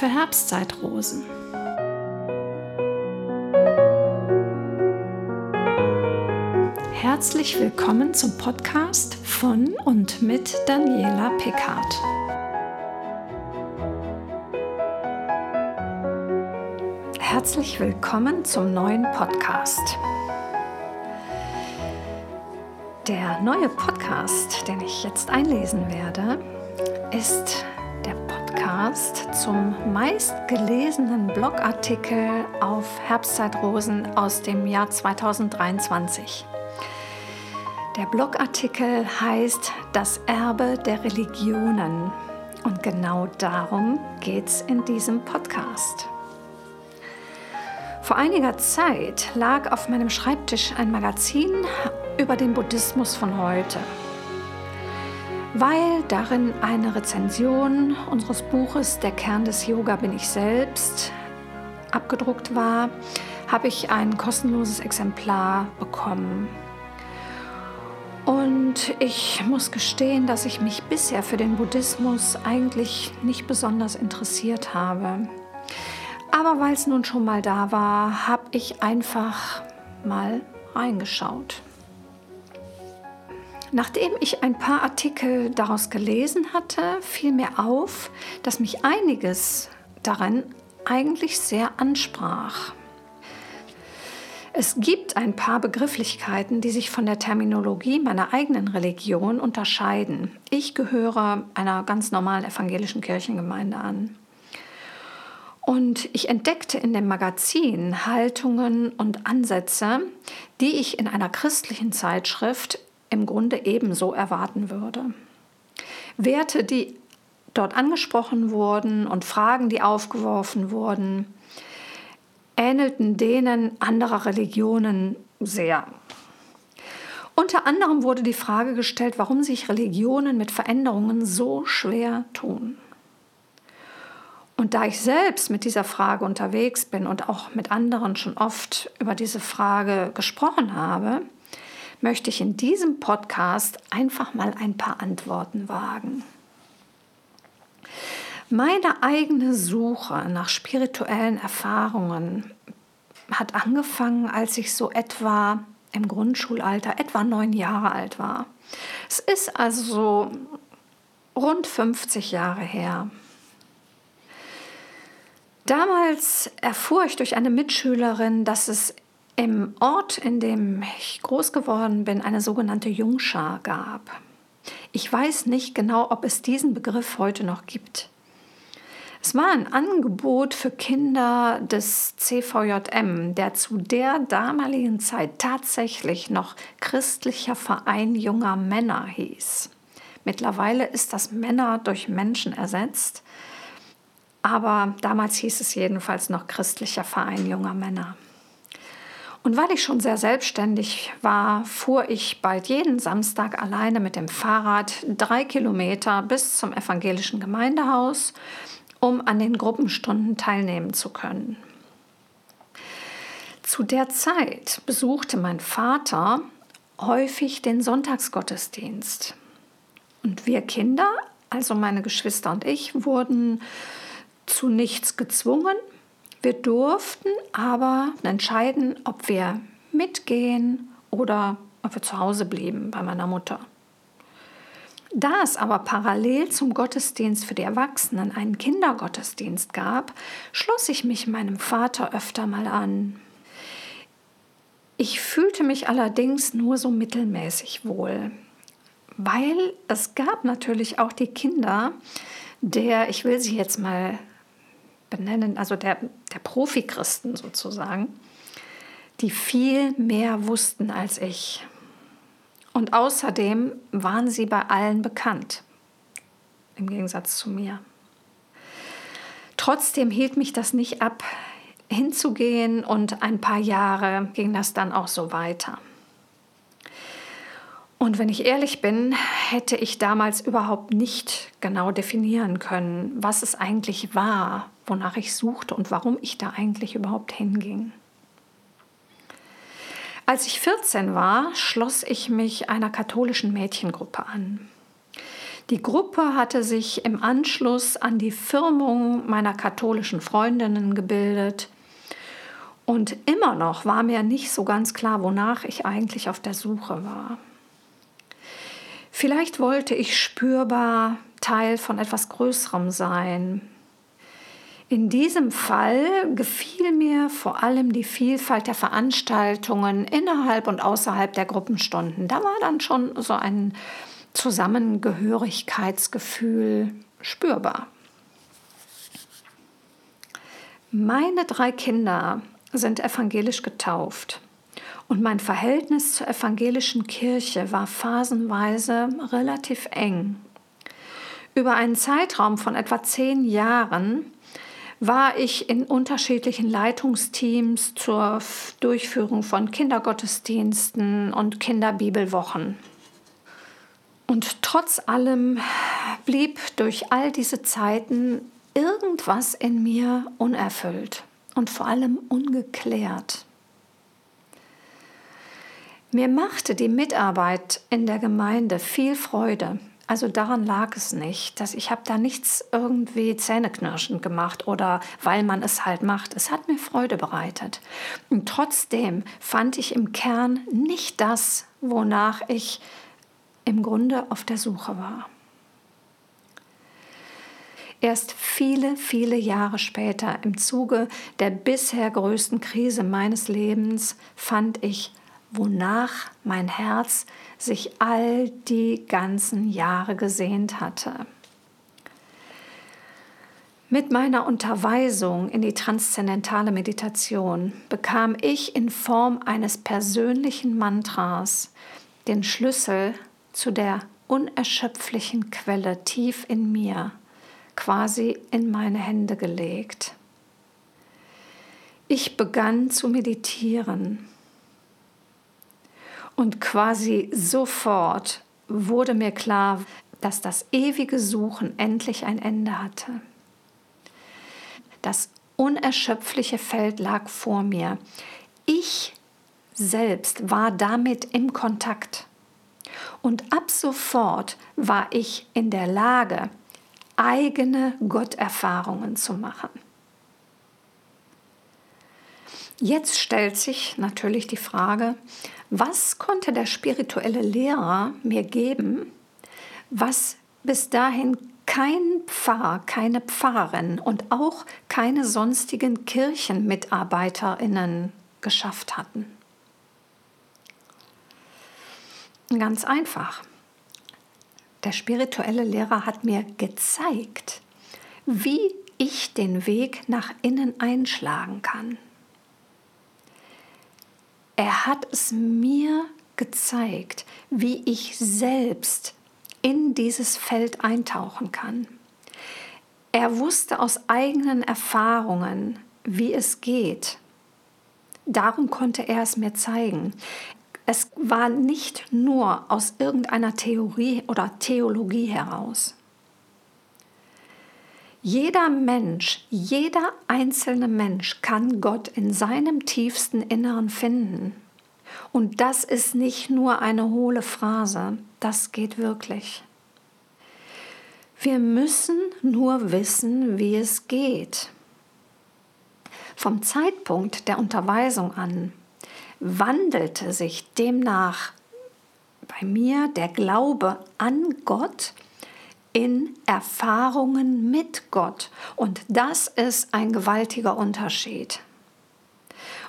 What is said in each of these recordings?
für Herbstzeitrosen. Herzlich willkommen zum Podcast von und mit Daniela Pickard. Herzlich willkommen zum neuen Podcast. Der neue Podcast, den ich jetzt einlesen werde, ist der Podcast zum meistgelesenen Blogartikel auf Herbstzeitrosen aus dem Jahr 2023. Der Blogartikel heißt Das Erbe der Religionen und genau darum geht es in diesem Podcast. Vor einiger Zeit lag auf meinem Schreibtisch ein Magazin über den Buddhismus von heute. Weil darin eine Rezension unseres Buches Der Kern des Yoga bin ich selbst abgedruckt war, habe ich ein kostenloses Exemplar bekommen. Und ich muss gestehen, dass ich mich bisher für den Buddhismus eigentlich nicht besonders interessiert habe. Aber weil es nun schon mal da war, habe ich einfach mal reingeschaut. Nachdem ich ein paar Artikel daraus gelesen hatte, fiel mir auf, dass mich einiges darin eigentlich sehr ansprach. Es gibt ein paar Begrifflichkeiten, die sich von der Terminologie meiner eigenen Religion unterscheiden. Ich gehöre einer ganz normalen evangelischen Kirchengemeinde an. Und ich entdeckte in dem Magazin Haltungen und Ansätze, die ich in einer christlichen Zeitschrift im Grunde ebenso erwarten würde. Werte, die dort angesprochen wurden und Fragen, die aufgeworfen wurden, ähnelten denen anderer Religionen sehr. Unter anderem wurde die Frage gestellt, warum sich Religionen mit Veränderungen so schwer tun. Und da ich selbst mit dieser Frage unterwegs bin und auch mit anderen schon oft über diese Frage gesprochen habe, möchte ich in diesem Podcast einfach mal ein paar Antworten wagen. Meine eigene Suche nach spirituellen Erfahrungen hat angefangen, als ich so etwa im Grundschulalter, etwa neun Jahre alt war. Es ist also so rund 50 Jahre her. Damals erfuhr ich durch eine Mitschülerin, dass es im Ort, in dem ich groß geworden bin, eine sogenannte Jungschar gab. Ich weiß nicht genau, ob es diesen Begriff heute noch gibt. Es war ein Angebot für Kinder des CVJM, der zu der damaligen Zeit tatsächlich noch christlicher Verein junger Männer hieß. Mittlerweile ist das Männer durch Menschen ersetzt, aber damals hieß es jedenfalls noch christlicher Verein junger Männer. Und weil ich schon sehr selbstständig war, fuhr ich bald jeden Samstag alleine mit dem Fahrrad drei Kilometer bis zum evangelischen Gemeindehaus, um an den Gruppenstunden teilnehmen zu können. Zu der Zeit besuchte mein Vater häufig den Sonntagsgottesdienst. Und wir Kinder, also meine Geschwister und ich, wurden zu nichts gezwungen, wir durften aber entscheiden, ob wir mitgehen oder ob wir zu Hause blieben bei meiner Mutter. Da es aber parallel zum Gottesdienst für die Erwachsenen einen Kindergottesdienst gab, schloss ich mich meinem Vater öfter mal an. Ich fühlte mich allerdings nur so mittelmäßig wohl, weil es gab natürlich auch die Kinder der, ich will sie jetzt mal benennen, also der, der Profi-Christen sozusagen, die viel mehr wussten als ich. Und außerdem waren sie bei allen bekannt, im Gegensatz zu mir. Trotzdem hielt mich das nicht ab, hinzugehen und ein paar Jahre ging das dann auch so weiter. Und wenn ich ehrlich bin, hätte ich damals überhaupt nicht genau definieren können, was es eigentlich war, wonach ich suchte und warum ich da eigentlich überhaupt hinging. Als ich 14 war, schloss ich mich einer katholischen Mädchengruppe an. Die Gruppe hatte sich im Anschluss an die Firmung meiner katholischen Freundinnen gebildet. Und immer noch war mir nicht so ganz klar, wonach ich eigentlich auf der Suche war. Vielleicht wollte ich spürbar Teil von etwas Größerem sein. In diesem Fall gefiel mir vor allem die Vielfalt der Veranstaltungen innerhalb und außerhalb der Gruppenstunden. Da war dann schon so ein Zusammengehörigkeitsgefühl spürbar. Meine drei Kinder sind evangelisch getauft und mein Verhältnis zur evangelischen Kirche war phasenweise relativ eng. Über einen Zeitraum von etwa zehn Jahren war ich in unterschiedlichen Leitungsteams zur Durchführung von Kindergottesdiensten und Kinderbibelwochen. Und trotz allem blieb durch all diese Zeiten irgendwas in mir unerfüllt und vor allem ungeklärt. Mir machte die Mitarbeit in der Gemeinde viel Freude. Also daran lag es nicht, dass ich habe da nichts irgendwie zähneknirschend gemacht oder weil man es halt macht. Es hat mir Freude bereitet. Und trotzdem fand ich im Kern nicht das, wonach ich im Grunde auf der Suche war. Erst viele, viele Jahre später, im Zuge der bisher größten Krise meines Lebens, fand ich, wonach mein Herz sich all die ganzen Jahre gesehnt hatte. Mit meiner Unterweisung in die transzendentale Meditation bekam ich in Form eines persönlichen Mantras den Schlüssel zu der unerschöpflichen Quelle tief in mir, quasi in meine Hände gelegt. Ich begann zu meditieren und quasi sofort wurde mir klar, dass das ewige Suchen endlich ein Ende hatte. Das unerschöpfliche Feld lag vor mir. Ich selbst war damit im Kontakt. Und ab sofort war ich in der Lage, eigene Gotterfahrungen zu machen. Jetzt stellt sich natürlich die Frage, was konnte der spirituelle Lehrer mir geben, was bis dahin kein Pfarrer, keine Pfarrerin und auch keine sonstigen Kirchenmitarbeiterinnen geschafft hatten? Ganz einfach. Der spirituelle Lehrer hat mir gezeigt, wie ich den Weg nach innen einschlagen kann. Er hat es mir gezeigt, wie ich selbst in dieses Feld eintauchen kann. Er wusste aus eigenen Erfahrungen, wie es geht. Darum konnte er es mir zeigen. Es war nicht nur aus irgendeiner Theorie oder Theologie heraus. Jeder Mensch, jeder einzelne Mensch kann Gott in seinem tiefsten Inneren finden. Und das ist nicht nur eine hohle Phrase, das geht wirklich. Wir müssen nur wissen, wie es geht. Vom Zeitpunkt der Unterweisung an wandelte sich demnach bei mir der Glaube an Gott in Erfahrungen mit Gott. Und das ist ein gewaltiger Unterschied.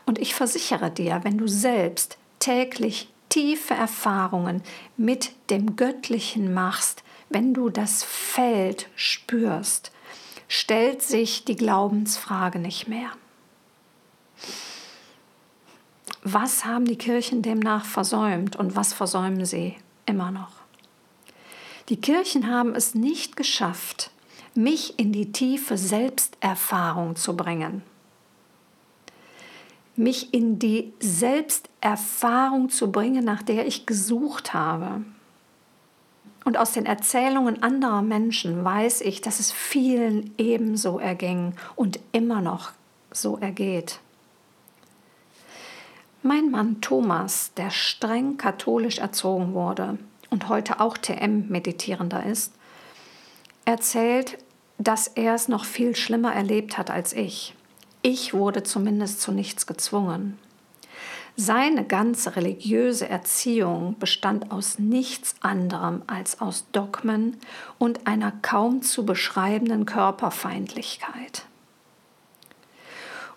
Und ich versichere dir, wenn du selbst täglich tiefe Erfahrungen mit dem Göttlichen machst, wenn du das Feld spürst, stellt sich die Glaubensfrage nicht mehr. Was haben die Kirchen demnach versäumt und was versäumen sie immer noch? Die Kirchen haben es nicht geschafft, mich in die tiefe Selbsterfahrung zu bringen. Mich in die Selbsterfahrung zu bringen, nach der ich gesucht habe. Und aus den Erzählungen anderer Menschen weiß ich, dass es vielen ebenso erging und immer noch so ergeht. Mein Mann Thomas, der streng katholisch erzogen wurde und heute auch TM-Meditierender ist, erzählt, dass er es noch viel schlimmer erlebt hat als ich. Ich wurde zumindest zu nichts gezwungen. Seine ganze religiöse Erziehung bestand aus nichts anderem als aus Dogmen und einer kaum zu beschreibenden Körperfeindlichkeit.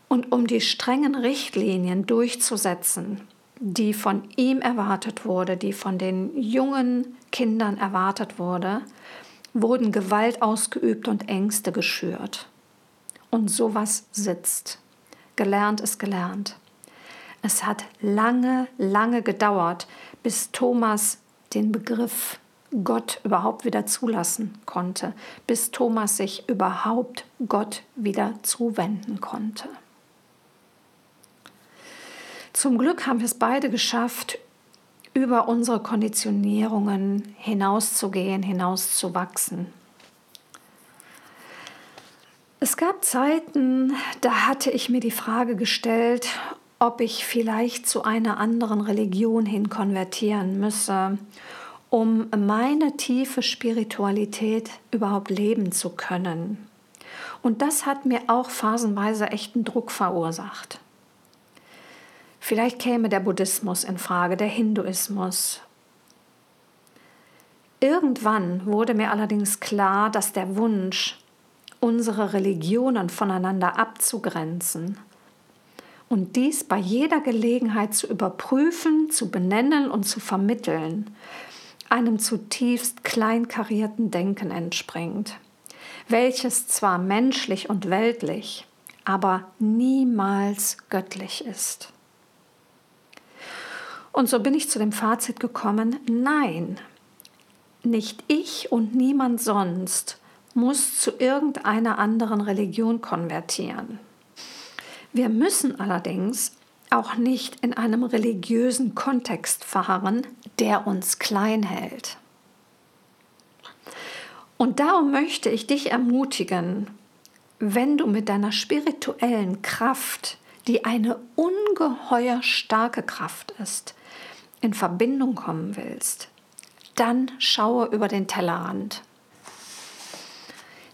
Und um die strengen Richtlinien durchzusetzen, die von ihm erwartet wurde, die von den jungen Kindern erwartet wurde, wurden Gewalt ausgeübt und Ängste geschürt. Und sowas sitzt. Gelernt ist gelernt. Es hat lange, lange gedauert, bis Thomas den Begriff Gott überhaupt wieder zulassen konnte, bis Thomas sich überhaupt Gott wieder zuwenden konnte. Zum Glück haben wir es beide geschafft, über unsere Konditionierungen hinauszugehen, hinauszuwachsen. Es gab Zeiten, da hatte ich mir die Frage gestellt, ob ich vielleicht zu einer anderen Religion hin konvertieren müsse, um meine tiefe Spiritualität überhaupt leben zu können. Und das hat mir auch phasenweise echten Druck verursacht. Vielleicht käme der Buddhismus in Frage, der Hinduismus. Irgendwann wurde mir allerdings klar, dass der Wunsch, unsere Religionen voneinander abzugrenzen und dies bei jeder Gelegenheit zu überprüfen, zu benennen und zu vermitteln, einem zutiefst kleinkarierten Denken entspringt, welches zwar menschlich und weltlich, aber niemals göttlich ist. Und so bin ich zu dem Fazit gekommen, nein, nicht ich und niemand sonst muss zu irgendeiner anderen Religion konvertieren. Wir müssen allerdings auch nicht in einem religiösen Kontext verharren, der uns klein hält. Und darum möchte ich dich ermutigen, wenn du mit deiner spirituellen Kraft, die eine ungeheuer starke Kraft ist, in Verbindung kommen willst, dann schaue über den Tellerrand.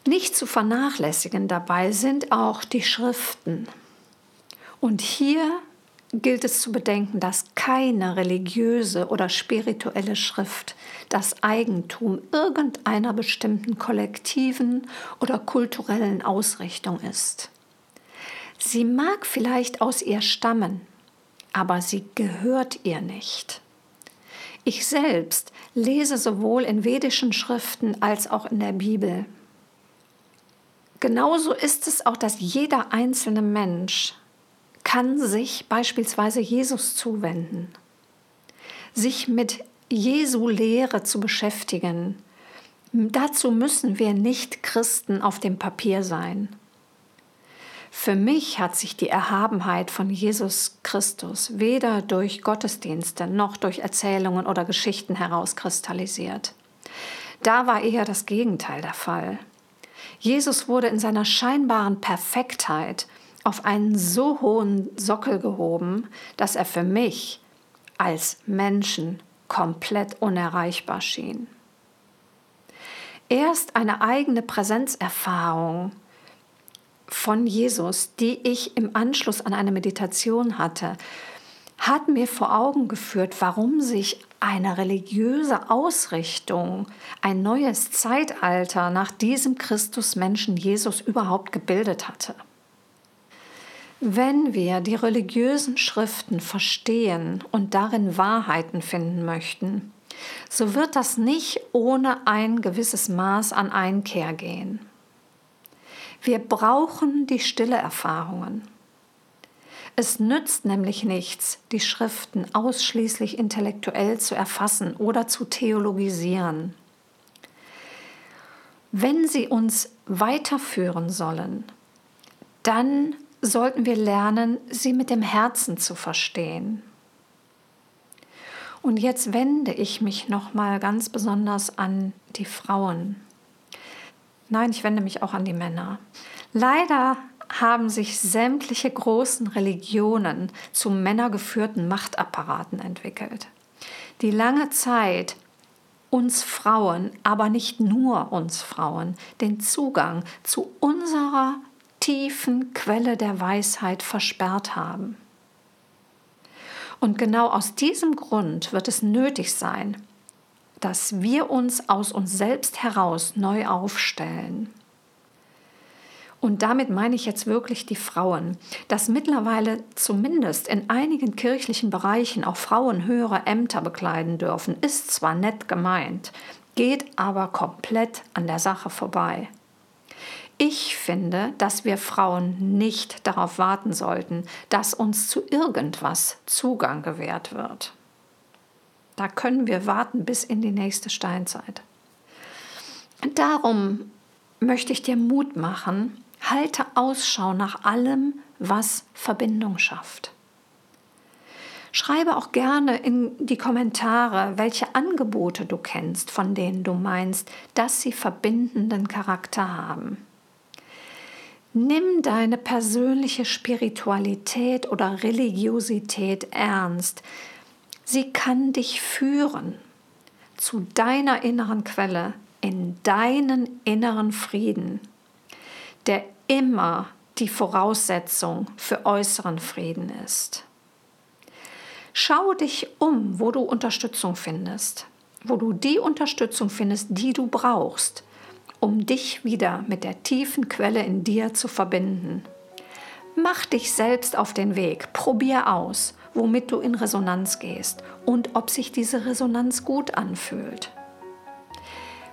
Nicht zu vernachlässigen dabei sind auch die Schriften. Und hier gilt es zu bedenken, dass keine religiöse oder spirituelle Schrift das Eigentum irgendeiner bestimmten kollektiven oder kulturellen Ausrichtung ist. Sie mag vielleicht aus ihr stammen, aber sie gehört ihr nicht. Ich selbst lese sowohl in vedischen Schriften als auch in der Bibel. Genauso ist es auch, dass jeder einzelne Mensch kann sich beispielsweise Jesus zuwenden, sich mit Jesu Lehre zu beschäftigen. Dazu müssen wir nicht Christen auf dem Papier sein. Für mich hat sich die Erhabenheit von Jesus Christus weder durch Gottesdienste noch durch Erzählungen oder Geschichten herauskristallisiert. Da war eher das Gegenteil der Fall. Jesus wurde in seiner scheinbaren Perfektheit auf einen so hohen Sockel gehoben, dass er für mich als Menschen komplett unerreichbar schien. Erst eine eigene Präsenzerfahrung von Jesus, die ich im Anschluss an eine Meditation hatte, hat mir vor Augen geführt, warum sich eine religiöse Ausrichtung, ein neues Zeitalter nach diesem Christusmenschen Jesus überhaupt gebildet hatte. Wenn wir die religiösen Schriften verstehen und darin Wahrheiten finden möchten, so wird das nicht ohne ein gewisses Maß an Einkehr gehen. Wir brauchen die stille Erfahrungen. Es nützt nämlich nichts, die Schriften ausschließlich intellektuell zu erfassen oder zu theologisieren. Wenn sie uns weiterführen sollen, dann sollten wir lernen, sie mit dem Herzen zu verstehen. Und jetzt wende ich mich noch mal ganz besonders an die Frauen. Nein, ich wende mich auch an die Männer. Leider haben sich sämtliche großen Religionen zu männergeführten Machtapparaten entwickelt, die lange Zeit uns Frauen, aber nicht nur uns Frauen, den Zugang zu unserer tiefen Quelle der Weisheit versperrt haben. Und genau aus diesem Grund wird es nötig sein, dass wir uns aus uns selbst heraus neu aufstellen. Und damit meine ich jetzt wirklich die Frauen, dass mittlerweile zumindest in einigen kirchlichen Bereichen auch Frauen höhere Ämter bekleiden dürfen, ist zwar nett gemeint, geht aber komplett an der Sache vorbei. Ich finde, dass wir Frauen nicht darauf warten sollten, dass uns zu irgendwas Zugang gewährt wird. Da können wir warten bis in die nächste Steinzeit. Darum möchte ich dir Mut machen, halte Ausschau nach allem, was Verbindung schafft. Schreibe auch gerne in die Kommentare, welche Angebote du kennst, von denen du meinst, dass sie verbindenden Charakter haben. Nimm deine persönliche Spiritualität oder Religiosität ernst. Sie kann dich führen zu deiner inneren Quelle, in deinen inneren Frieden, der immer die Voraussetzung für äußeren Frieden ist. Schau dich um, wo du Unterstützung findest, wo du die Unterstützung findest, die du brauchst, um dich wieder mit der tiefen Quelle in dir zu verbinden. Mach dich selbst auf den Weg, probier aus, womit du in Resonanz gehst und ob sich diese Resonanz gut anfühlt.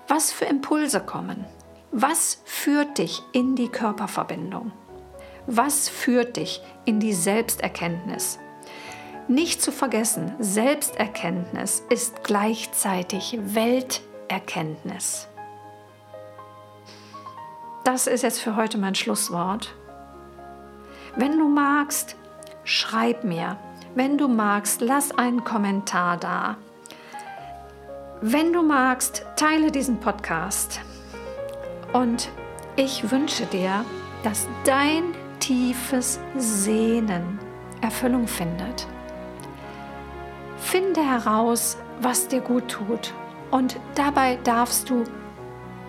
Was für Impulse kommen? Was führt dich in die Körperverbindung? Was führt dich in die Selbsterkenntnis? Nicht zu vergessen, Selbsterkenntnis ist gleichzeitig Welterkenntnis. Das ist jetzt für heute mein Schlusswort. Wenn du magst, schreib mir. Wenn du magst, lass einen Kommentar da. Wenn du magst, teile diesen Podcast. Und ich wünsche dir, dass dein tiefes Sehnen Erfüllung findet. Finde heraus, was dir gut tut. Und dabei darfst du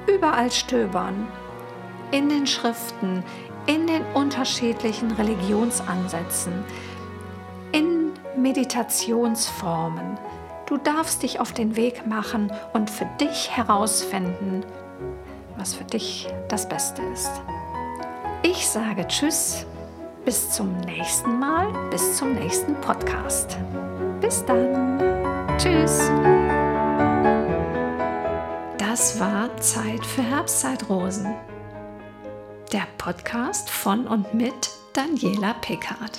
überall stöbern in den Schriften, in den unterschiedlichen Religionsansätzen, Meditationsformen. Du darfst dich auf den Weg machen und für dich herausfinden, was für dich das Beste ist. Ich sage Tschüss, bis zum nächsten Mal, bis zum nächsten Podcast. Bis dann. Tschüss. Das war Zeit für Herbstzeitrosen der Podcast von und mit Daniela Pickard.